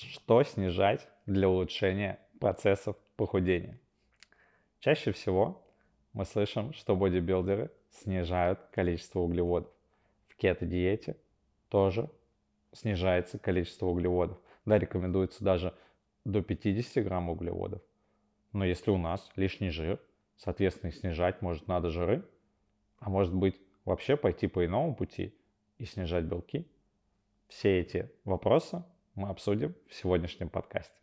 Что снижать для улучшения процессов похудения? Чаще всего мы слышим, что бодибилдеры снижают количество углеводов. В кето-диете тоже снижается количество углеводов. Да, рекомендуется даже до 50 грамм углеводов. Но если у нас лишний жир, соответственно, снижать может надо жиры, а может быть вообще пойти по иному пути и снижать белки. Все эти вопросы мы обсудим в сегодняшнем подкасте.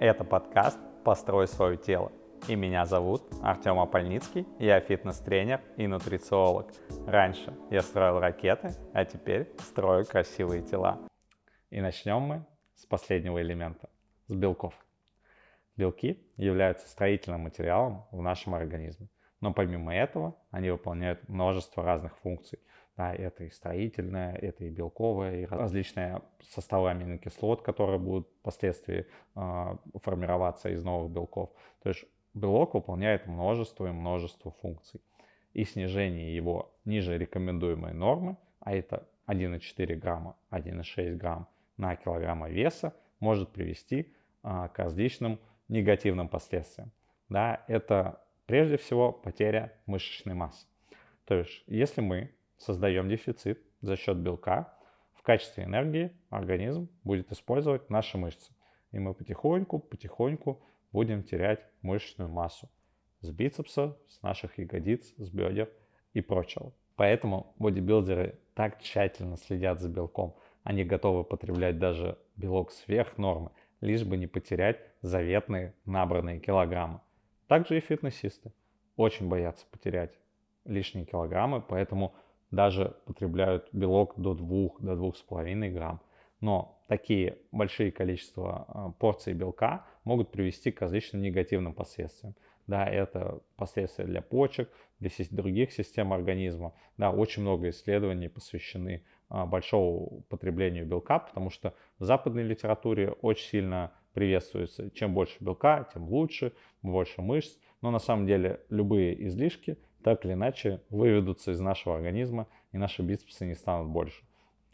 Это подкаст «Построй свое тело». И меня зовут Артем Апольницкий, я фитнес-тренер и нутрициолог. Раньше я строил ракеты, а теперь строю красивые тела. И начнем мы с последнего элемента, с белков. Белки являются строительным материалом в нашем организме. Но помимо этого они выполняют множество разных функций. Да, это и строительное, это и белковое, и различные составы аминокислот, которые будут впоследствии э, формироваться из новых белков. То есть белок выполняет множество и множество функций. И снижение его ниже рекомендуемой нормы, а это 1,4 грамма, 1,6 грамм на килограмма веса, может привести э, к различным негативным последствиям. Да, это прежде всего потеря мышечной массы. То есть, если мы создаем дефицит за счет белка, в качестве энергии организм будет использовать наши мышцы. И мы потихоньку, потихоньку будем терять мышечную массу с бицепса, с наших ягодиц, с бедер и прочего. Поэтому бодибилдеры так тщательно следят за белком. Они готовы потреблять даже белок сверх нормы, лишь бы не потерять заветные набранные килограммы. Также и фитнесисты очень боятся потерять лишние килограммы, поэтому даже потребляют белок до 2, до 2,5 грамм. Но такие большие количества а, порций белка могут привести к различным негативным последствиям. Да, это последствия для почек, для других систем организма. Да, очень много исследований посвящены а, большому потреблению белка, потому что в западной литературе очень сильно приветствуется. Чем больше белка, тем лучше, больше мышц. Но на самом деле любые излишки так или иначе выведутся из нашего организма, и наши бицепсы не станут больше.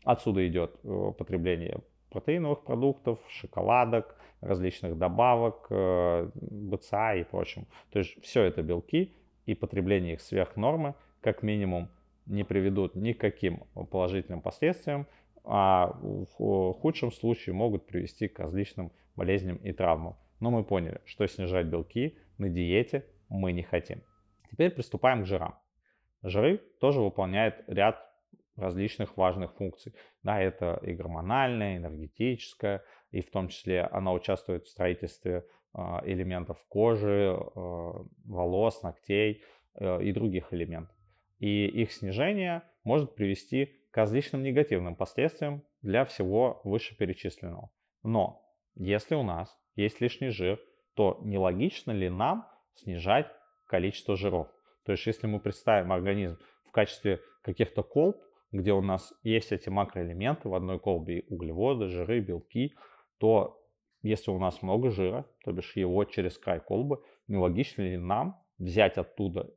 Отсюда идет э, потребление протеиновых продуктов, шоколадок, различных добавок, э, БЦА и прочим. То есть все это белки, и потребление их сверх нормы, как минимум, не приведут ни к каким положительным последствиям, а в худшем случае могут привести к различным болезням и травмам. Но мы поняли, что снижать белки на диете мы не хотим. Теперь приступаем к жирам. Жиры тоже выполняют ряд различных важных функций. Да, это и гормональная, энергетическая, и в том числе она участвует в строительстве а, элементов кожи, а, волос, ногтей э, и других элементов. И их снижение может привести к различным негативным последствиям для всего вышеперечисленного. Но если у нас есть лишний жир, то нелогично ли нам снижать количество жиров? То есть если мы представим организм в качестве каких-то колб, где у нас есть эти макроэлементы, в одной колбе углеводы, жиры, белки, то если у нас много жира, то бишь его через край колбы, нелогично ли нам взять оттуда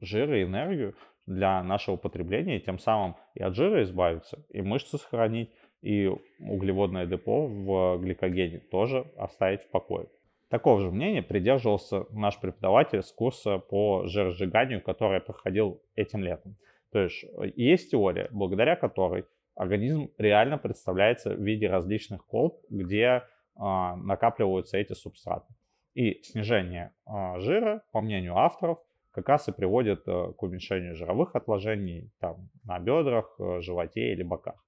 жир и энергию для нашего потребления, и тем самым и от жира избавиться, и мышцы сохранить, и углеводное депо в гликогене тоже оставить в покое. Такого же мнения придерживался наш преподаватель с курса по жиросжиганию, который я проходил этим летом. То есть э, есть теория, благодаря которой организм реально представляется в виде различных колб, где а, накапливаются эти субстраты. И снижение а, жира, по мнению авторов, как раз и приводит а, к уменьшению жировых отложений там, на бедрах, э, животе или боках.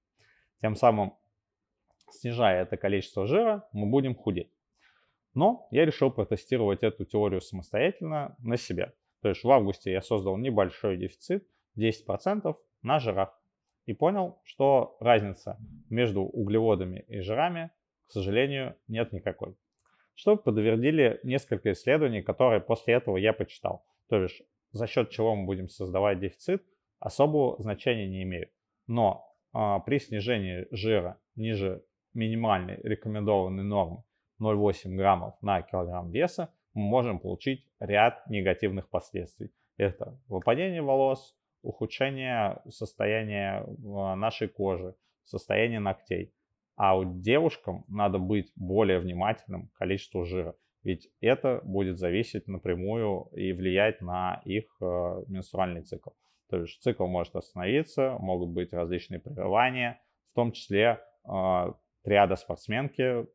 Тем самым, снижая это количество жира, мы будем худеть. Но я решил протестировать эту теорию самостоятельно на себе. То есть в августе я создал небольшой дефицит, 10% на жирах. И понял, что разница между углеводами и жирами, к сожалению, нет никакой. Что подтвердили несколько исследований, которые после этого я почитал. То есть за счет чего мы будем создавать дефицит, особого значения не имеют. Но при снижении жира ниже минимальной рекомендованной нормы 0,8 граммов на килограмм веса, мы можем получить ряд негативных последствий. Это выпадение волос, ухудшение состояния а, нашей кожи, состояние ногтей, А у девушкам надо быть более внимательным к количеству жира. Ведь это будет зависеть напрямую и влиять на их э, менструальный цикл. То есть цикл может остановиться, могут быть различные прерывания, в том числе э, триада спортсменки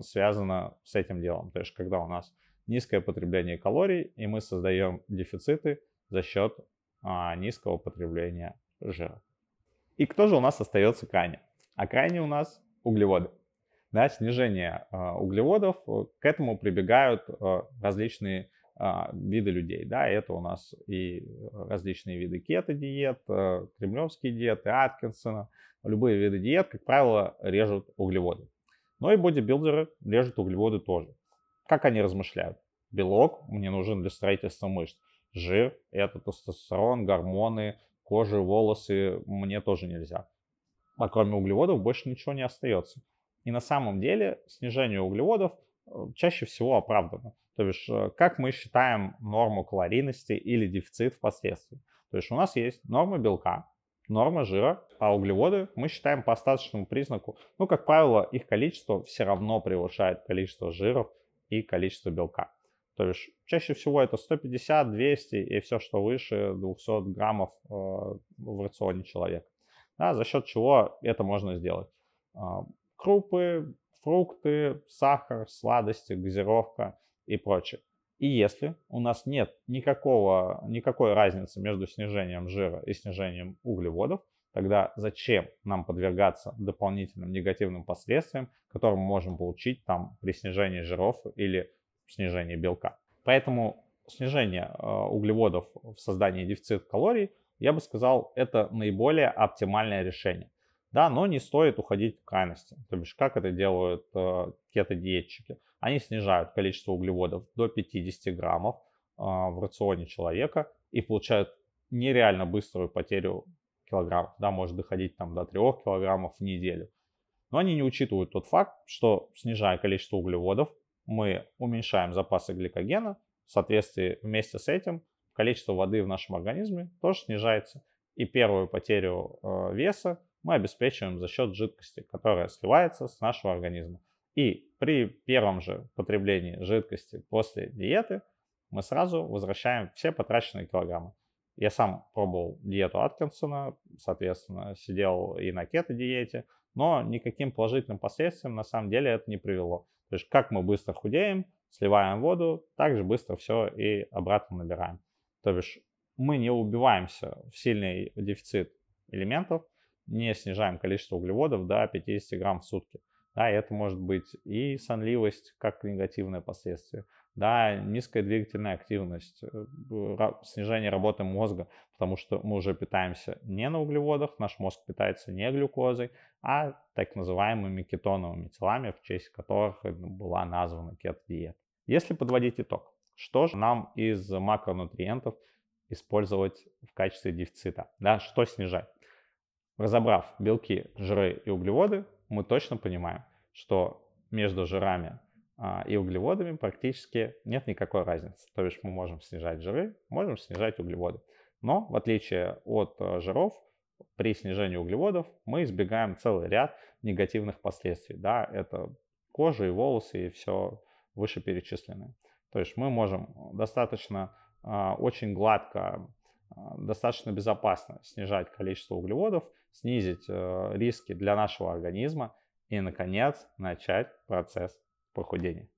связана с этим делом. То есть когда у нас низкое потребление калорий, и мы создаем дефициты за счет а, низкого потребления жира. И кто же у нас остается крайне? А крайне у нас углеводы. Да, снижение э, углеводов, к этому прибегают э, различные э, виды людей. Да, это у нас и различные виды кето-диет, э, кремлевские диеты, Аткинсона. Любые виды диет, как правило, режут углеводы. Но и бодибилдеры режут углеводы тоже. Как они размышляют? Белок мне нужен для строительства мышц. Жир – это тестостерон, гормоны, кожа, волосы мне тоже нельзя. А кроме углеводов больше ничего не остается. И на самом деле снижение углеводов э, чаще всего оправдано. То есть э, как мы считаем норму калорийности или дефицит впоследствии. То есть у нас есть норма белка, норма жира, а углеводы мы считаем по остаточному признаку. Ну, как правило, их количество все равно превышает количество жиров и количество белка. То есть чаще всего это 150, 200 и все, что выше 200 граммов э, в рационе человека. Да, за счет чего это можно сделать? Э, крупы, фрукты, сахар, сладости, газировка и прочее. И если у нас нет никакого, никакой разницы между снижением жира и снижением углеводов, тогда зачем нам подвергаться дополнительным негативным последствиям, которые мы можем получить там при снижении жиров или снижении белка. Поэтому снижение э, углеводов в создании дефицита калорий, я бы сказал, это наиболее оптимальное решение. Да, но не стоит уходить в крайности. То есть как это делают э, кето-диетчики? Они снижают количество углеводов до 50 граммов э, в рационе человека и получают нереально быструю потерю килограммов. Да, может доходить там до 3 килограммов в неделю. Но они не учитывают тот факт, что снижая количество углеводов, мы уменьшаем запасы гликогена. В соответствии вместе с этим количество воды в нашем организме тоже снижается. И первую потерю э, веса мы обеспечиваем за счет жидкости, которая сливается с нашего организма. И при первом же потреблении жидкости после диеты мы сразу возвращаем все потраченные килограммы. Я сам пробовал диету Аткинсона, соответственно, сидел и на кето-диете, но никаким положительным последствиям на самом деле это не привело. То есть как мы быстро худеем, сливаем воду, так же быстро все и обратно набираем. То есть мы не убиваемся в сильный дефицит элементов, не снижаем количество углеводов до 50 грамм в сутки. Да, это может быть и сонливость, как негативное последствие, да, низкая двигательная активность, э, снижение работы мозга, потому что мы уже питаемся не на углеводах, наш мозг питается не глюкозой, а так называемыми кетоновыми телами, в честь которых была названа кето-диета. Если подводить итог, что же нам из макронутриентов использовать в качестве дефицита, да, что снижать? Разобрав белки, жиры и углеводы, мы точно понимаем, что между жирами а, и углеводами практически нет никакой разницы. То есть мы можем снижать жиры, можем снижать углеводы. Но в отличие от а, жиров, при снижении углеводов мы избегаем целый ряд негативных последствий. Да, это кожа и волосы и все вышеперечисленное. То есть мы можем достаточно а, очень гладко, достаточно безопасно снижать количество углеводов, снизить э, риски для нашего организма и, наконец, начать процесс похудения.